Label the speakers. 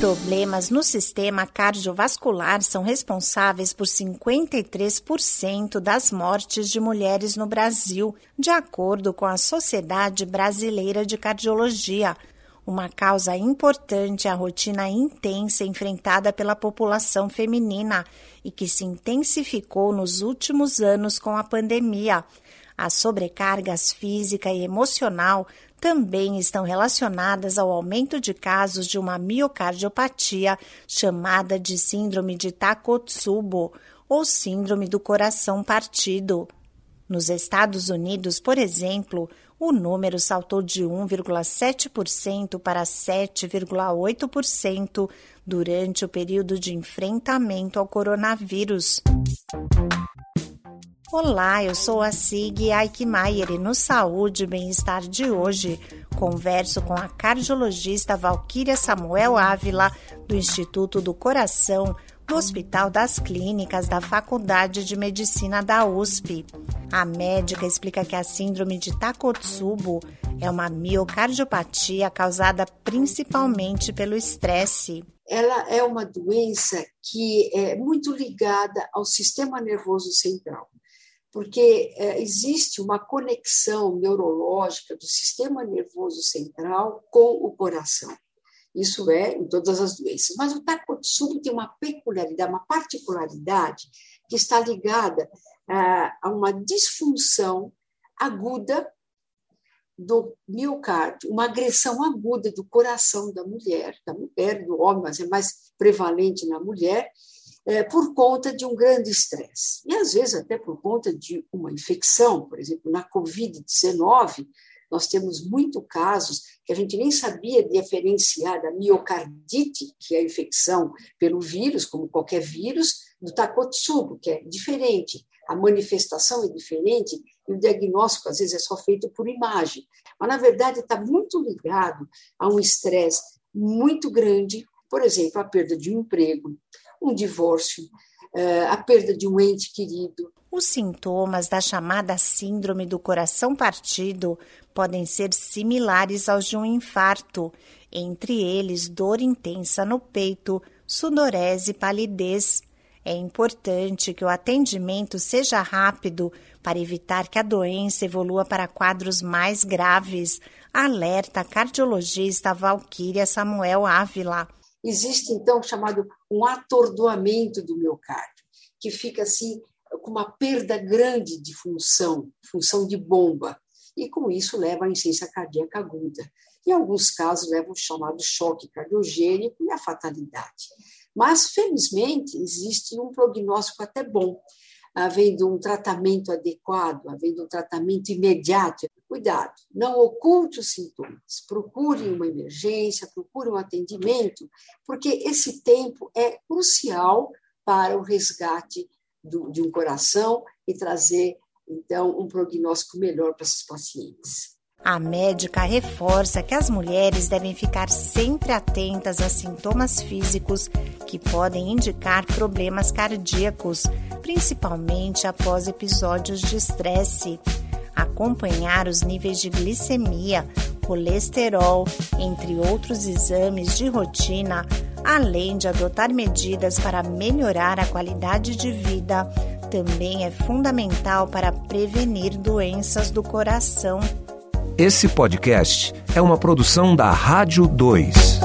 Speaker 1: Problemas no sistema cardiovascular são responsáveis por 53% das mortes de mulheres no Brasil, de acordo com a Sociedade Brasileira de Cardiologia. Uma causa importante é a rotina intensa enfrentada pela população feminina e que se intensificou nos últimos anos com a pandemia. As sobrecargas física e emocional também estão relacionadas ao aumento de casos de uma miocardiopatia chamada de síndrome de Takotsubo ou síndrome do coração partido. Nos Estados Unidos, por exemplo, o número saltou de 1,7% para 7,8% durante o período de enfrentamento ao coronavírus. Olá, eu sou a Sig Aikmaier e no Saúde e Bem-Estar de hoje converso com a cardiologista Valquíria Samuel Ávila, do Instituto do Coração, do Hospital das Clínicas da Faculdade de Medicina da USP. A médica explica que a síndrome de Takotsubo é uma miocardiopatia causada principalmente pelo estresse.
Speaker 2: Ela é uma doença que é muito ligada ao sistema nervoso central porque é, existe uma conexão neurológica do sistema nervoso central com o coração. Isso é em todas as doenças. Mas o Takotsubo tem uma peculiaridade, uma particularidade que está ligada ah, a uma disfunção aguda do miocárdio, uma agressão aguda do coração da mulher, da mulher, do homem, mas é mais prevalente na mulher, é, por conta de um grande estresse. E, às vezes, até por conta de uma infecção, por exemplo, na Covid-19, nós temos muito casos que a gente nem sabia diferenciar da miocardite, que é a infecção pelo vírus, como qualquer vírus, do Takotsubo, que é diferente. A manifestação é diferente e o diagnóstico, às vezes, é só feito por imagem. Mas, na verdade, está muito ligado a um estresse muito grande, por exemplo, a perda de um emprego, um divórcio, eh, a perda de um ente querido.
Speaker 1: Os sintomas da chamada síndrome do coração partido podem ser similares aos de um infarto, entre eles dor intensa no peito, sudorese e palidez. É importante que o atendimento seja rápido para evitar que a doença evolua para quadros mais graves, alerta a cardiologista Valquíria Samuel Ávila.
Speaker 2: Existe, então, chamado um atordoamento do miocárdio, que fica assim com uma perda grande de função, função de bomba, e com isso leva à insuficiência cardíaca aguda. Em alguns casos, leva o chamado choque cardiogênico e a fatalidade. Mas, felizmente, existe um prognóstico até bom havendo um tratamento adequado, havendo um tratamento imediato, cuidado, não oculte os sintomas, procure uma emergência, procure um atendimento, porque esse tempo é crucial para o resgate do, de um coração e trazer, então, um prognóstico melhor para esses pacientes.
Speaker 1: A médica reforça que as mulheres devem ficar sempre atentas a sintomas físicos que podem indicar problemas cardíacos, principalmente após episódios de estresse. Acompanhar os níveis de glicemia, colesterol, entre outros exames de rotina, além de adotar medidas para melhorar a qualidade de vida, também é fundamental para prevenir doenças do coração.
Speaker 3: Esse podcast é uma produção da Rádio 2.